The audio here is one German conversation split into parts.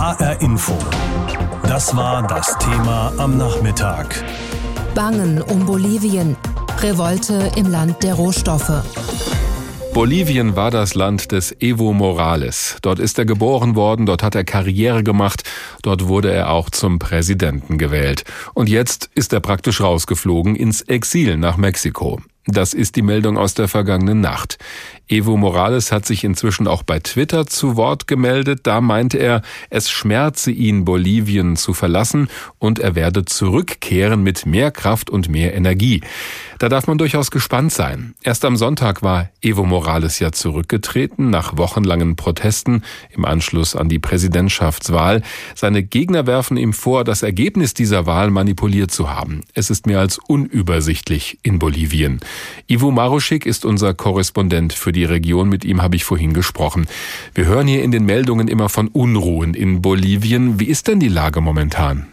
HR Info. Das war das Thema am Nachmittag. Bangen um Bolivien. Revolte im Land der Rohstoffe. Bolivien war das Land des Evo Morales. Dort ist er geboren worden, dort hat er Karriere gemacht, dort wurde er auch zum Präsidenten gewählt. Und jetzt ist er praktisch rausgeflogen ins Exil nach Mexiko. Das ist die Meldung aus der vergangenen Nacht. Evo Morales hat sich inzwischen auch bei Twitter zu Wort gemeldet. Da meinte er, es schmerze ihn, Bolivien zu verlassen und er werde zurückkehren mit mehr Kraft und mehr Energie. Da darf man durchaus gespannt sein. Erst am Sonntag war Evo Morales ja zurückgetreten nach wochenlangen Protesten im Anschluss an die Präsidentschaftswahl. Seine Gegner werfen ihm vor, das Ergebnis dieser Wahl manipuliert zu haben. Es ist mehr als unübersichtlich in Bolivien. Ivo Maruschik ist unser Korrespondent für die Region. Mit ihm habe ich vorhin gesprochen. Wir hören hier in den Meldungen immer von Unruhen in Bolivien. Wie ist denn die Lage momentan?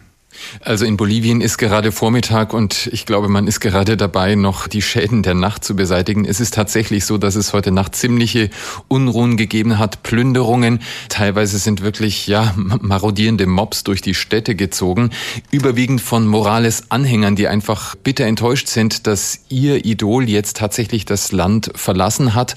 Also in Bolivien ist gerade Vormittag und ich glaube, man ist gerade dabei, noch die Schäden der Nacht zu beseitigen. Es ist tatsächlich so, dass es heute Nacht ziemliche Unruhen gegeben hat, Plünderungen. Teilweise sind wirklich, ja, marodierende Mobs durch die Städte gezogen. Überwiegend von Morales Anhängern, die einfach bitter enttäuscht sind, dass ihr Idol jetzt tatsächlich das Land verlassen hat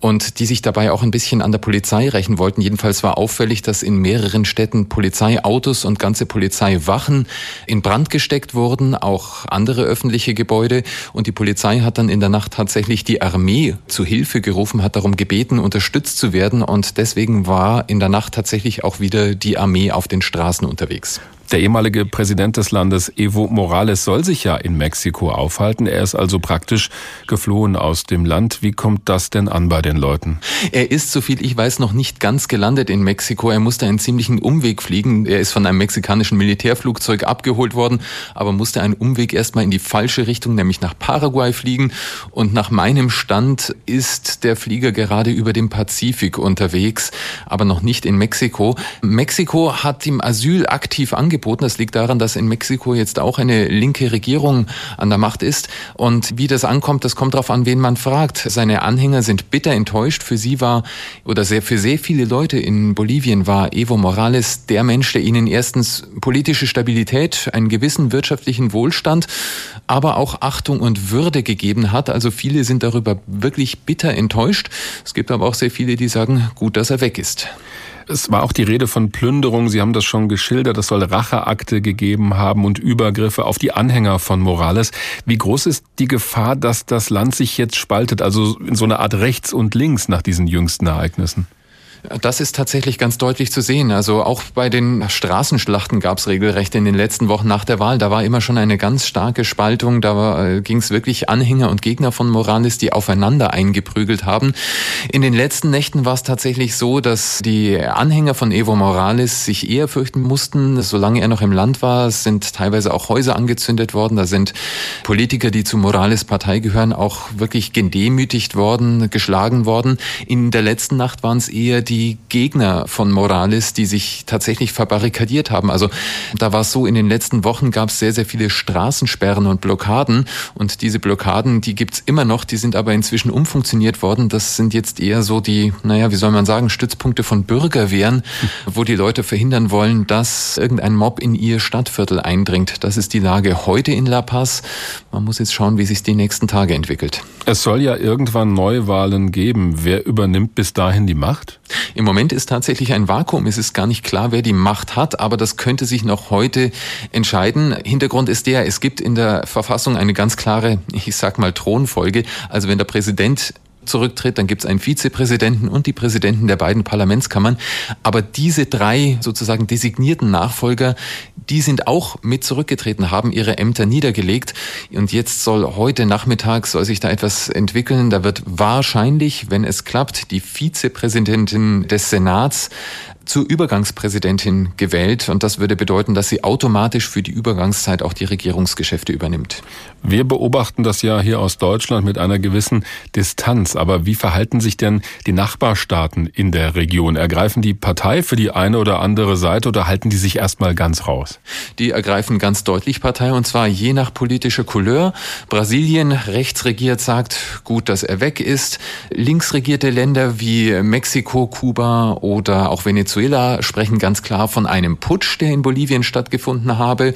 und die sich dabei auch ein bisschen an der Polizei rächen wollten. Jedenfalls war auffällig, dass in mehreren Städten Polizeiautos und ganze Polizeiwachen in Brand gesteckt wurden, auch andere öffentliche Gebäude. Und die Polizei hat dann in der Nacht tatsächlich die Armee zu Hilfe gerufen, hat darum gebeten, unterstützt zu werden. Und deswegen war in der Nacht tatsächlich auch wieder die Armee auf den Straßen unterwegs. Der ehemalige Präsident des Landes, Evo Morales, soll sich ja in Mexiko aufhalten. Er ist also praktisch geflohen aus dem Land. Wie kommt das denn an bei den Leuten? Er ist, soviel ich weiß, noch nicht ganz gelandet in Mexiko. Er musste einen ziemlichen Umweg fliegen. Er ist von einem mexikanischen Militärflugzeug abgeholt worden, aber musste einen Umweg erstmal in die falsche Richtung, nämlich nach Paraguay fliegen. Und nach meinem Stand ist der Flieger gerade über dem Pazifik unterwegs, aber noch nicht in Mexiko. Mexiko hat ihm Asyl aktiv angeboten angeboten. Das liegt daran, dass in Mexiko jetzt auch eine linke Regierung an der Macht ist. Und wie das ankommt, das kommt darauf an, wen man fragt. Seine Anhänger sind bitter enttäuscht. Für sie war, oder sehr, für sehr viele Leute in Bolivien war Evo Morales der Mensch, der ihnen erstens politische Stabilität, einen gewissen wirtschaftlichen Wohlstand, aber auch Achtung und Würde gegeben hat. Also viele sind darüber wirklich bitter enttäuscht. Es gibt aber auch sehr viele, die sagen, gut, dass er weg ist. Es war auch die Rede von Plünderung. Sie haben das schon geschildert. Es soll Racheakte gegeben haben und Übergriffe auf die Anhänger von Morales. Wie groß ist die Gefahr, dass das Land sich jetzt spaltet, also in so eine Art rechts und links nach diesen jüngsten Ereignissen? Das ist tatsächlich ganz deutlich zu sehen. Also auch bei den Straßenschlachten gab es regelrecht in den letzten Wochen nach der Wahl. Da war immer schon eine ganz starke Spaltung. Da äh, ging es wirklich Anhänger und Gegner von Morales, die aufeinander eingeprügelt haben. In den letzten Nächten war es tatsächlich so, dass die Anhänger von Evo Morales sich eher fürchten mussten. Solange er noch im Land war, sind teilweise auch Häuser angezündet worden. Da sind Politiker, die zu Morales Partei gehören, auch wirklich gedemütigt worden, geschlagen worden. In der letzten Nacht waren es eher die Gegner von Morales, die sich tatsächlich verbarrikadiert haben. Also da war es so, in den letzten Wochen gab es sehr, sehr viele Straßensperren und Blockaden. Und diese Blockaden, die gibt's immer noch, die sind aber inzwischen umfunktioniert worden. Das sind jetzt eher so die, naja, wie soll man sagen, Stützpunkte von Bürgerwehren, wo die Leute verhindern wollen, dass irgendein Mob in ihr Stadtviertel eindringt. Das ist die Lage heute in La Paz. Man muss jetzt schauen, wie sich die nächsten Tage entwickelt. Es soll ja irgendwann Neuwahlen geben. Wer übernimmt bis dahin die Macht? Im Moment ist tatsächlich ein Vakuum. Es ist gar nicht klar, wer die Macht hat, aber das könnte sich noch heute entscheiden. Hintergrund ist der, es gibt in der Verfassung eine ganz klare, ich sag mal, Thronfolge. Also wenn der Präsident zurücktritt, dann gibt es einen Vizepräsidenten und die Präsidenten der beiden Parlamentskammern. Aber diese drei sozusagen designierten Nachfolger, die sind auch mit zurückgetreten, haben ihre Ämter niedergelegt. Und jetzt soll heute Nachmittag soll sich da etwas entwickeln. Da wird wahrscheinlich, wenn es klappt, die Vizepräsidentin des Senats zur Übergangspräsidentin gewählt und das würde bedeuten, dass sie automatisch für die Übergangszeit auch die Regierungsgeschäfte übernimmt. Wir beobachten das ja hier aus Deutschland mit einer gewissen Distanz, aber wie verhalten sich denn die Nachbarstaaten in der Region? Ergreifen die Partei für die eine oder andere Seite oder halten die sich erstmal ganz raus? Die ergreifen ganz deutlich Partei und zwar je nach politischer Couleur. Brasilien rechts regiert sagt, gut, dass er weg ist. Links regierte Länder wie Mexiko, Kuba oder auch Venezuela Venezuela sprechen ganz klar von einem Putsch, der in Bolivien stattgefunden habe.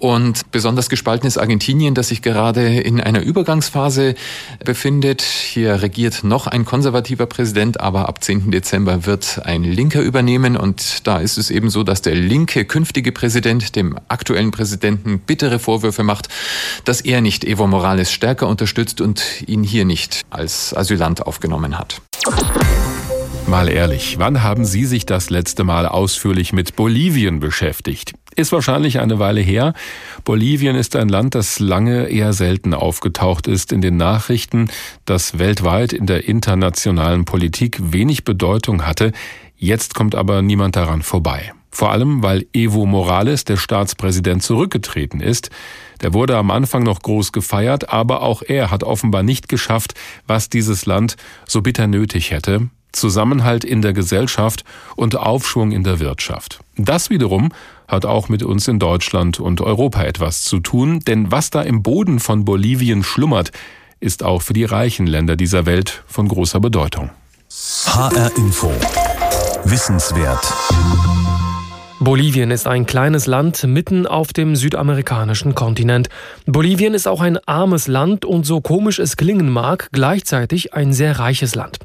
Und besonders gespalten ist Argentinien, das sich gerade in einer Übergangsphase befindet. Hier regiert noch ein konservativer Präsident, aber ab 10. Dezember wird ein Linker übernehmen. Und da ist es eben so, dass der linke künftige Präsident dem aktuellen Präsidenten bittere Vorwürfe macht, dass er nicht Evo Morales stärker unterstützt und ihn hier nicht als Asylant aufgenommen hat. Mal ehrlich, wann haben Sie sich das letzte Mal ausführlich mit Bolivien beschäftigt? Ist wahrscheinlich eine Weile her. Bolivien ist ein Land, das lange eher selten aufgetaucht ist in den Nachrichten, das weltweit in der internationalen Politik wenig Bedeutung hatte. Jetzt kommt aber niemand daran vorbei. Vor allem, weil Evo Morales, der Staatspräsident, zurückgetreten ist. Der wurde am Anfang noch groß gefeiert, aber auch er hat offenbar nicht geschafft, was dieses Land so bitter nötig hätte, Zusammenhalt in der Gesellschaft und Aufschwung in der Wirtschaft. Das wiederum hat auch mit uns in Deutschland und Europa etwas zu tun, denn was da im Boden von Bolivien schlummert, ist auch für die reichen Länder dieser Welt von großer Bedeutung. HR Info. Wissenswert. Bolivien ist ein kleines Land mitten auf dem südamerikanischen Kontinent. Bolivien ist auch ein armes Land und so komisch es klingen mag, gleichzeitig ein sehr reiches Land.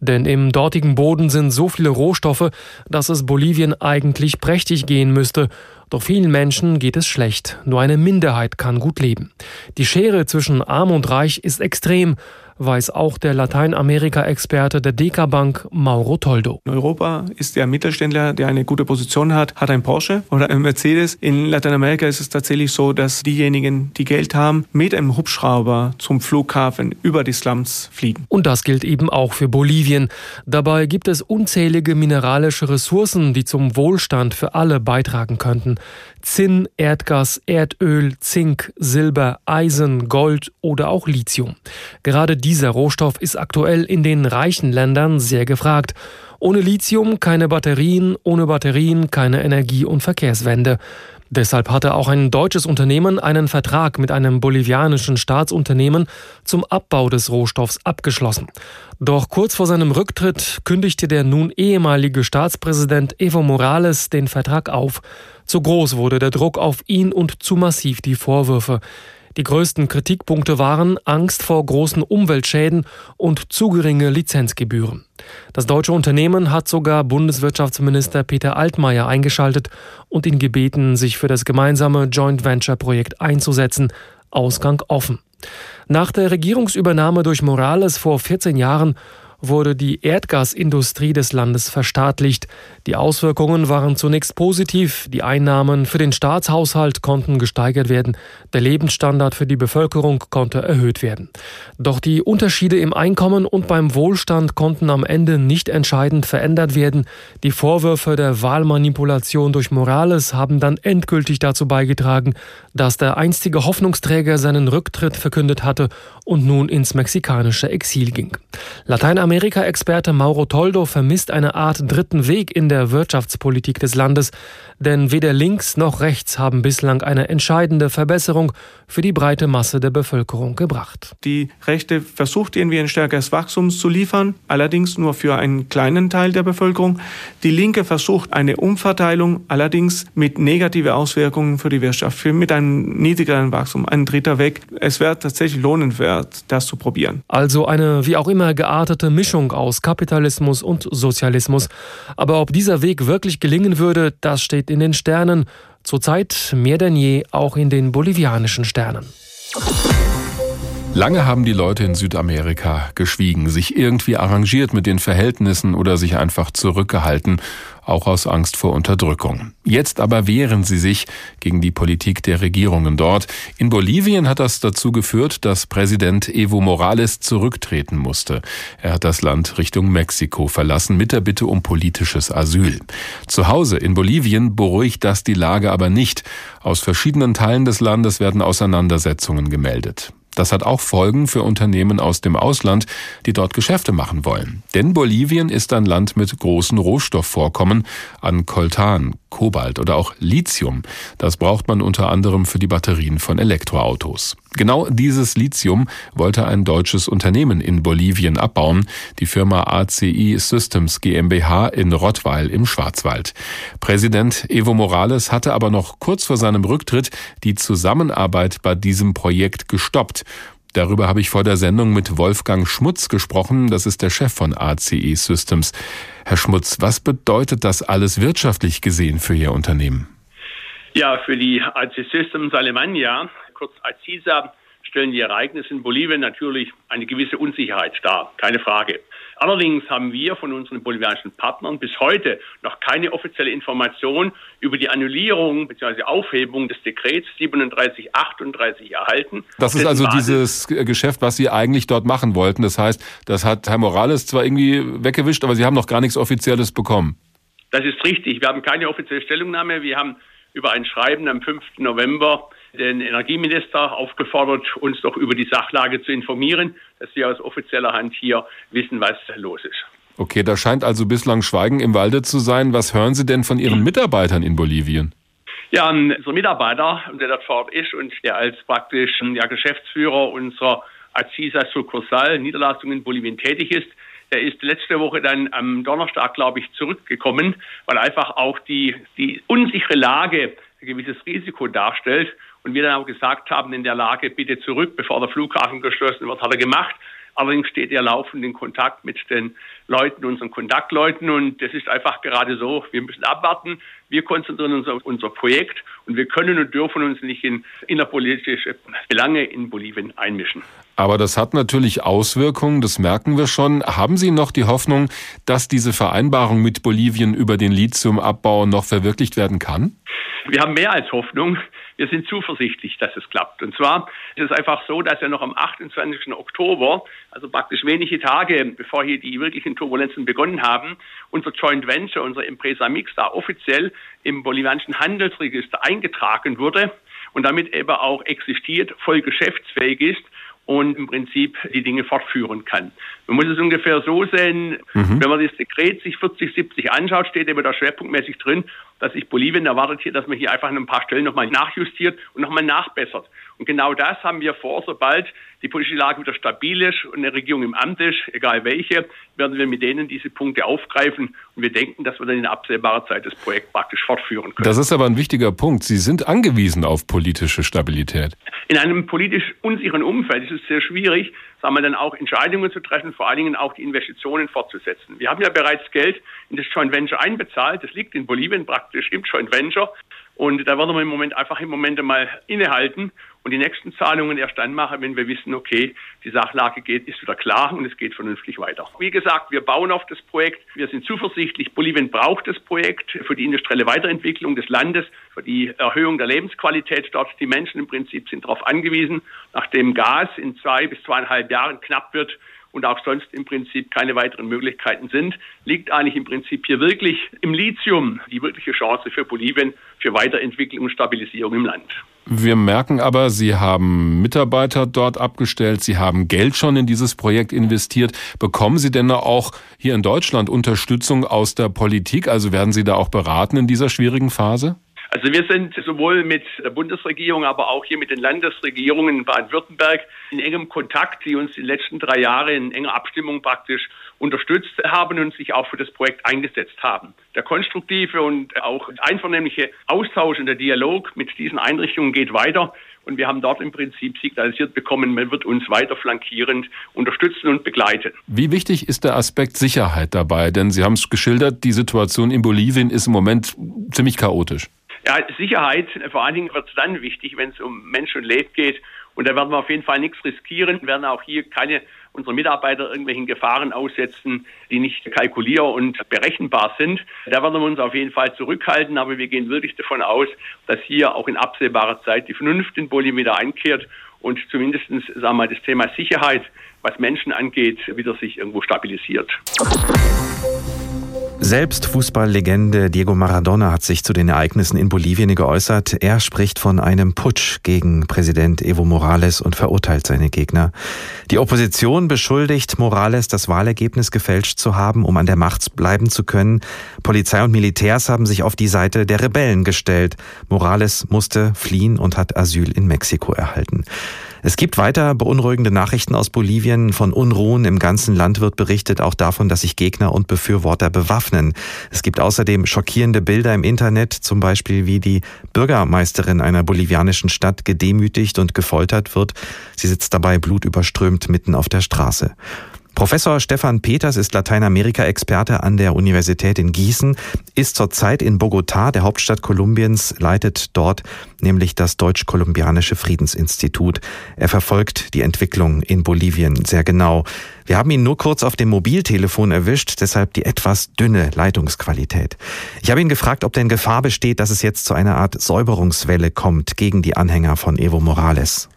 Denn im dortigen Boden sind so viele Rohstoffe, dass es Bolivien eigentlich prächtig gehen müsste. Doch vielen Menschen geht es schlecht. Nur eine Minderheit kann gut leben. Die Schere zwischen arm und reich ist extrem weiß auch der Lateinamerika-Experte der Deka Bank Mauro Toldo. In Europa ist der Mittelständler, der eine gute Position hat, hat ein Porsche oder ein Mercedes. In Lateinamerika ist es tatsächlich so, dass diejenigen, die Geld haben, mit einem Hubschrauber zum Flughafen über die Slums fliegen. Und das gilt eben auch für Bolivien. Dabei gibt es unzählige mineralische Ressourcen, die zum Wohlstand für alle beitragen könnten. Zinn, Erdgas, Erdöl, Zink, Silber, Eisen, Gold oder auch Lithium. Gerade dieser Rohstoff ist aktuell in den reichen Ländern sehr gefragt. Ohne Lithium keine Batterien, ohne Batterien keine Energie- und Verkehrswende. Deshalb hatte auch ein deutsches Unternehmen einen Vertrag mit einem bolivianischen Staatsunternehmen zum Abbau des Rohstoffs abgeschlossen. Doch kurz vor seinem Rücktritt kündigte der nun ehemalige Staatspräsident Evo Morales den Vertrag auf. Zu groß wurde der Druck auf ihn und zu massiv die Vorwürfe. Die größten Kritikpunkte waren Angst vor großen Umweltschäden und zu geringe Lizenzgebühren. Das deutsche Unternehmen hat sogar Bundeswirtschaftsminister Peter Altmaier eingeschaltet und ihn gebeten, sich für das gemeinsame Joint Venture Projekt einzusetzen. Ausgang offen. Nach der Regierungsübernahme durch Morales vor 14 Jahren wurde die Erdgasindustrie des Landes verstaatlicht. Die Auswirkungen waren zunächst positiv. Die Einnahmen für den Staatshaushalt konnten gesteigert werden. Der Lebensstandard für die Bevölkerung konnte erhöht werden. Doch die Unterschiede im Einkommen und beim Wohlstand konnten am Ende nicht entscheidend verändert werden. Die Vorwürfe der Wahlmanipulation durch Morales haben dann endgültig dazu beigetragen, dass der einstige Hoffnungsträger seinen Rücktritt verkündet hatte und nun ins mexikanische Exil ging. Lateinamerika-Experte Mauro Toldo vermisst eine Art dritten Weg in der Wirtschaftspolitik des Landes, denn weder links noch rechts haben bislang eine entscheidende Verbesserung für die breite Masse der Bevölkerung gebracht. Die Rechte versucht irgendwie ein stärkeres Wachstum zu liefern, allerdings nur für einen kleinen Teil der Bevölkerung. Die Linke versucht eine Umverteilung, allerdings mit negativen Auswirkungen für die Wirtschaft, mit einem niedrigeren Wachstum, ein dritter Weg. Es wäre tatsächlich lohnenswert, das zu probieren. Also eine wie auch immer geartete Mischung aus Kapitalismus und Sozialismus. Aber ob dieser Weg wirklich gelingen würde, das steht in den Sternen, zurzeit mehr denn je auch in den bolivianischen Sternen. Lange haben die Leute in Südamerika geschwiegen, sich irgendwie arrangiert mit den Verhältnissen oder sich einfach zurückgehalten, auch aus Angst vor Unterdrückung. Jetzt aber wehren sie sich gegen die Politik der Regierungen dort. In Bolivien hat das dazu geführt, dass Präsident Evo Morales zurücktreten musste. Er hat das Land Richtung Mexiko verlassen mit der Bitte um politisches Asyl. Zu Hause in Bolivien beruhigt das die Lage aber nicht. Aus verschiedenen Teilen des Landes werden Auseinandersetzungen gemeldet. Das hat auch Folgen für Unternehmen aus dem Ausland, die dort Geschäfte machen wollen. Denn Bolivien ist ein Land mit großen Rohstoffvorkommen an Coltan, Kobalt oder auch Lithium. Das braucht man unter anderem für die Batterien von Elektroautos. Genau dieses Lithium wollte ein deutsches Unternehmen in Bolivien abbauen, die Firma ACI Systems GmbH in Rottweil im Schwarzwald. Präsident Evo Morales hatte aber noch kurz vor seinem Rücktritt die Zusammenarbeit bei diesem Projekt gestoppt. Darüber habe ich vor der Sendung mit Wolfgang Schmutz gesprochen. Das ist der Chef von ACE Systems. Herr Schmutz, was bedeutet das alles wirtschaftlich gesehen für Ihr Unternehmen? Ja, für die ACE Systems Alemannia, kurz ACISA, stellen die Ereignisse in Bolivien natürlich eine gewisse Unsicherheit dar. Keine Frage. Allerdings haben wir von unseren bolivianischen Partnern bis heute noch keine offizielle Information über die Annullierung bzw. Aufhebung des Dekrets 3738 erhalten. Das ist also dieses Geschäft, was Sie eigentlich dort machen wollten. Das heißt, das hat Herr Morales zwar irgendwie weggewischt, aber Sie haben noch gar nichts Offizielles bekommen. Das ist richtig. Wir haben keine offizielle Stellungnahme. Wir haben über ein Schreiben am 5. November den Energieminister aufgefordert, uns doch über die Sachlage zu informieren, dass wir aus offizieller Hand hier wissen, was los ist. Okay, da scheint also bislang Schweigen im Walde zu sein. Was hören Sie denn von Ihren Mitarbeitern in Bolivien? Ja, unser Mitarbeiter, der dort vor Ort ist und der als praktisch ja, Geschäftsführer unserer Acisa Sucursal Niederlassung in Bolivien tätig ist, der ist letzte Woche dann am Donnerstag, glaube ich, zurückgekommen, weil einfach auch die, die unsichere Lage ein gewisses Risiko darstellt. Und wir dann auch gesagt haben, in der Lage bitte zurück, bevor der Flughafen geschlossen wird, hat er gemacht. Allerdings steht er laufend in Kontakt mit den Leuten, unseren Kontaktleuten. Und das ist einfach gerade so. Wir müssen abwarten. Wir konzentrieren uns auf unser Projekt und wir können und dürfen uns nicht in innerpolitische Belange in Bolivien einmischen. Aber das hat natürlich Auswirkungen, das merken wir schon. Haben Sie noch die Hoffnung, dass diese Vereinbarung mit Bolivien über den Lithiumabbau noch verwirklicht werden kann? Wir haben mehr als Hoffnung. Wir sind zuversichtlich, dass es klappt. Und zwar ist es einfach so, dass ja noch am 28. Oktober, also praktisch wenige Tage bevor hier die wirklichen Turbulenzen begonnen haben, unser Joint Venture, unser Empresa Mix da offiziell im bolivianischen Handelsregister eingetragen wurde und damit eben auch existiert, voll geschäftsfähig ist und im Prinzip die Dinge fortführen kann. Man muss es ungefähr so sehen, mhm. wenn man das Dekret sich 40, 70 anschaut, steht eben da schwerpunktmäßig drin, dass sich Bolivien erwartet hier, dass man hier einfach an ein paar Stellen nochmal nachjustiert und nochmal nachbessert. Und genau das haben wir vor, sobald die politische Lage wieder stabil ist und eine Regierung im Amt ist, egal welche, werden wir mit denen diese Punkte aufgreifen und wir denken, dass wir dann in absehbarer Zeit das Projekt praktisch fortführen können. Das ist aber ein wichtiger Punkt. Sie sind angewiesen auf politische Stabilität. In einem politisch unsicheren Umfeld ist es sehr schwierig, sagen wir dann auch Entscheidungen zu treffen, vor allen Dingen auch die Investitionen fortzusetzen. Wir haben ja bereits Geld in das Joint Venture einbezahlt. Das liegt in Bolivien praktisch im Joint Venture. Und da werden wir im Moment einfach im Moment mal innehalten und die nächsten Zahlungen erst dann machen, wenn wir wissen, okay, die Sachlage geht, ist wieder klar und es geht vernünftig weiter. Wie gesagt, wir bauen auf das Projekt. Wir sind zuversichtlich. Bolivien braucht das Projekt für die industrielle Weiterentwicklung des Landes, für die Erhöhung der Lebensqualität dort. Die Menschen im Prinzip sind darauf angewiesen. Nachdem Gas in zwei bis zweieinhalb Jahren knapp wird, und auch sonst im Prinzip keine weiteren Möglichkeiten sind, liegt eigentlich im Prinzip hier wirklich im Lithium die wirkliche Chance für Bolivien für Weiterentwicklung und Stabilisierung im Land. Wir merken aber, Sie haben Mitarbeiter dort abgestellt, Sie haben Geld schon in dieses Projekt investiert. Bekommen Sie denn auch hier in Deutschland Unterstützung aus der Politik? Also werden Sie da auch beraten in dieser schwierigen Phase? Also wir sind sowohl mit der Bundesregierung, aber auch hier mit den Landesregierungen in Baden-Württemberg in engem Kontakt, die uns die letzten drei Jahre in enger Abstimmung praktisch unterstützt haben und sich auch für das Projekt eingesetzt haben. Der konstruktive und auch einvernehmliche Austausch und der Dialog mit diesen Einrichtungen geht weiter. Und wir haben dort im Prinzip signalisiert bekommen, man wird uns weiter flankierend unterstützen und begleiten. Wie wichtig ist der Aspekt Sicherheit dabei? Denn Sie haben es geschildert, die Situation in Bolivien ist im Moment ziemlich chaotisch. Ja, Sicherheit vor allen Dingen wird es dann wichtig, wenn es um Mensch und Leben geht. Und da werden wir auf jeden Fall nichts riskieren, werden auch hier keine unserer Mitarbeiter irgendwelchen Gefahren aussetzen, die nicht kalkulier- und berechenbar sind. Da werden wir uns auf jeden Fall zurückhalten, aber wir gehen wirklich davon aus, dass hier auch in absehbarer Zeit die Vernunft in Bolivien wieder einkehrt und zumindest sagen wir mal, das Thema Sicherheit, was Menschen angeht, wieder sich irgendwo stabilisiert. Selbst Fußballlegende Diego Maradona hat sich zu den Ereignissen in Bolivien geäußert. Er spricht von einem Putsch gegen Präsident Evo Morales und verurteilt seine Gegner. Die Opposition beschuldigt Morales, das Wahlergebnis gefälscht zu haben, um an der Macht bleiben zu können. Polizei und Militärs haben sich auf die Seite der Rebellen gestellt. Morales musste fliehen und hat Asyl in Mexiko erhalten. Es gibt weiter beunruhigende Nachrichten aus Bolivien. Von Unruhen im ganzen Land wird berichtet, auch davon, dass sich Gegner und Befürworter bewaffnen. Es gibt außerdem schockierende Bilder im Internet, zum Beispiel wie die Bürgermeisterin einer bolivianischen Stadt gedemütigt und gefoltert wird. Sie sitzt dabei blutüberströmt mitten auf der Straße. Professor Stefan Peters ist Lateinamerika-Experte an der Universität in Gießen, ist zurzeit in Bogotá, der Hauptstadt Kolumbiens, leitet dort nämlich das Deutsch-Kolumbianische Friedensinstitut. Er verfolgt die Entwicklung in Bolivien sehr genau. Wir haben ihn nur kurz auf dem Mobiltelefon erwischt, deshalb die etwas dünne Leitungsqualität. Ich habe ihn gefragt, ob denn Gefahr besteht, dass es jetzt zu einer Art Säuberungswelle kommt gegen die Anhänger von Evo Morales.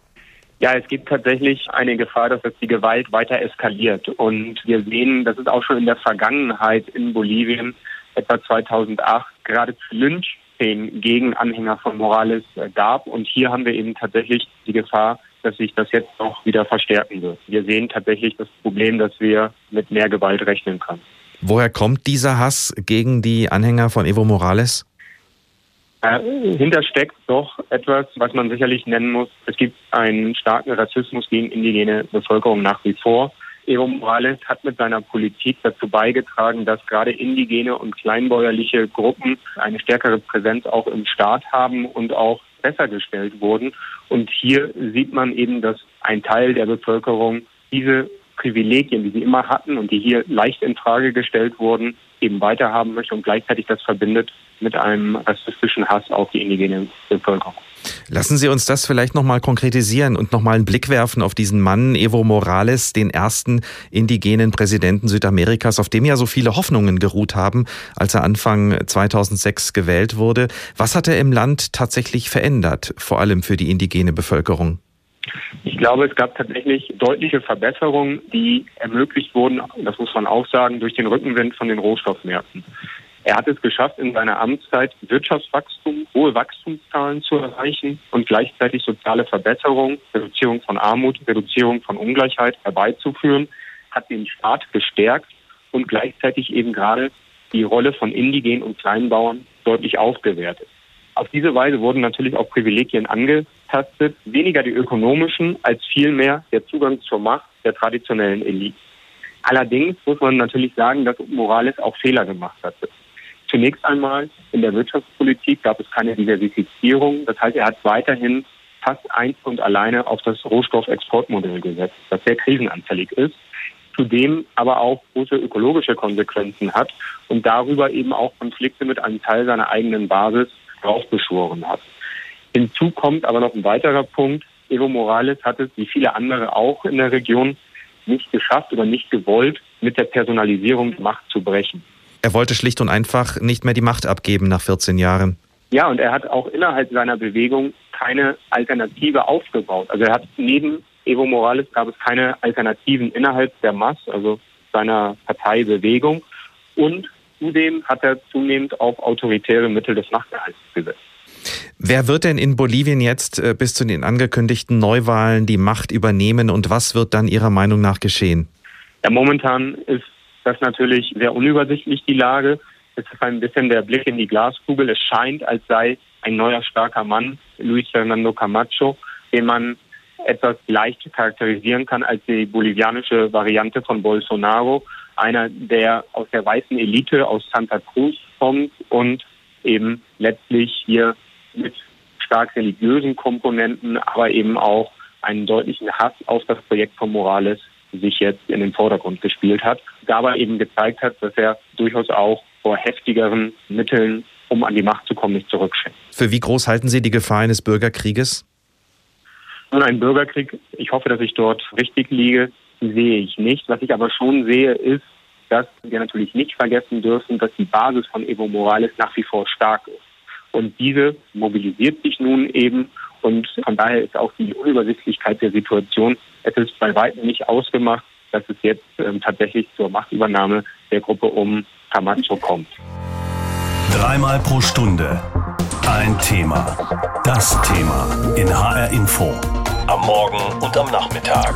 Ja, es gibt tatsächlich eine Gefahr, dass die Gewalt weiter eskaliert. Und wir sehen, dass es auch schon in der Vergangenheit in Bolivien, etwa 2008, gerade zu Lynchszenen gegen Anhänger von Morales äh, gab. Und hier haben wir eben tatsächlich die Gefahr, dass sich das jetzt auch wieder verstärken wird. Wir sehen tatsächlich das Problem, dass wir mit mehr Gewalt rechnen können. Woher kommt dieser Hass gegen die Anhänger von Evo Morales? Dahinter äh, steckt doch etwas, was man sicherlich nennen muss. Es gibt einen starken Rassismus gegen indigene Bevölkerung nach wie vor. Evo Morales hat mit seiner Politik dazu beigetragen, dass gerade indigene und kleinbäuerliche Gruppen eine stärkere Präsenz auch im Staat haben und auch besser gestellt wurden. Und hier sieht man eben, dass ein Teil der Bevölkerung diese Privilegien, die sie immer hatten und die hier leicht in Frage gestellt wurden, eben weiterhaben möchte und gleichzeitig das verbindet mit einem rassistischen Hass auf die indigene Bevölkerung. Lassen Sie uns das vielleicht nochmal konkretisieren und nochmal einen Blick werfen auf diesen Mann Evo Morales, den ersten indigenen Präsidenten Südamerikas, auf dem ja so viele Hoffnungen geruht haben, als er Anfang 2006 gewählt wurde. Was hat er im Land tatsächlich verändert, vor allem für die indigene Bevölkerung? Ich glaube, es gab tatsächlich deutliche Verbesserungen, die ermöglicht wurden, das muss man auch sagen, durch den Rückenwind von den Rohstoffmärkten. Er hat es geschafft, in seiner Amtszeit Wirtschaftswachstum, hohe Wachstumszahlen zu erreichen und gleichzeitig soziale Verbesserungen, Reduzierung von Armut, Reduzierung von Ungleichheit herbeizuführen, hat den Staat gestärkt und gleichzeitig eben gerade die Rolle von Indigenen und Kleinbauern deutlich aufgewertet. Auf diese Weise wurden natürlich auch Privilegien angetastet, weniger die ökonomischen als vielmehr der Zugang zur Macht der traditionellen Elite. Allerdings muss man natürlich sagen, dass Morales auch Fehler gemacht hatte. Zunächst einmal in der Wirtschaftspolitik gab es keine Diversifizierung. Das heißt, er hat weiterhin fast eins und alleine auf das Rohstoffexportmodell gesetzt, das sehr krisenanfällig ist, zudem aber auch große ökologische Konsequenzen hat und darüber eben auch Konflikte mit einem Teil seiner eigenen Basis draufbeschworen hat. Hinzu kommt aber noch ein weiterer Punkt. Evo Morales hat es, wie viele andere auch in der Region, nicht geschafft oder nicht gewollt, mit der Personalisierung Macht zu brechen. Er wollte schlicht und einfach nicht mehr die Macht abgeben nach 14 Jahren. Ja, und er hat auch innerhalb seiner Bewegung keine Alternative aufgebaut. Also er hat neben Evo Morales gab es keine Alternativen innerhalb der MAS, also seiner Parteibewegung. Und zudem hat er zunehmend auf autoritäre Mittel des Machterhalts gesetzt. Wer wird denn in Bolivien jetzt äh, bis zu den angekündigten Neuwahlen die Macht übernehmen und was wird dann Ihrer Meinung nach geschehen? Ja, momentan ist das natürlich sehr unübersichtlich, die Lage. Es ist ein bisschen der Blick in die Glaskugel. Es scheint, als sei ein neuer starker Mann, Luis Fernando Camacho, den man etwas leicht charakterisieren kann als die bolivianische Variante von Bolsonaro. Einer, der aus der weißen Elite aus Santa Cruz kommt und eben letztlich hier mit stark religiösen Komponenten, aber eben auch einen deutlichen Hass auf das Projekt von Morales sich jetzt in den Vordergrund gespielt hat. Dabei eben gezeigt hat, dass er durchaus auch vor heftigeren Mitteln, um an die Macht zu kommen, nicht zurückschreckt. Für wie groß halten Sie die Gefahr eines Bürgerkrieges? Nun, ein Bürgerkrieg, ich hoffe, dass ich dort richtig liege, sehe ich nicht. Was ich aber schon sehe, ist, dass wir natürlich nicht vergessen dürfen, dass die Basis von Evo Morales nach wie vor stark ist. Und diese mobilisiert sich nun eben und von daher ist auch die Unübersichtlichkeit der Situation, es ist bei weitem nicht ausgemacht, dass es jetzt ähm, tatsächlich zur Machtübernahme der Gruppe um Camacho kommt. Dreimal pro Stunde ein Thema. Das Thema in HR Info. Am Morgen und am Nachmittag.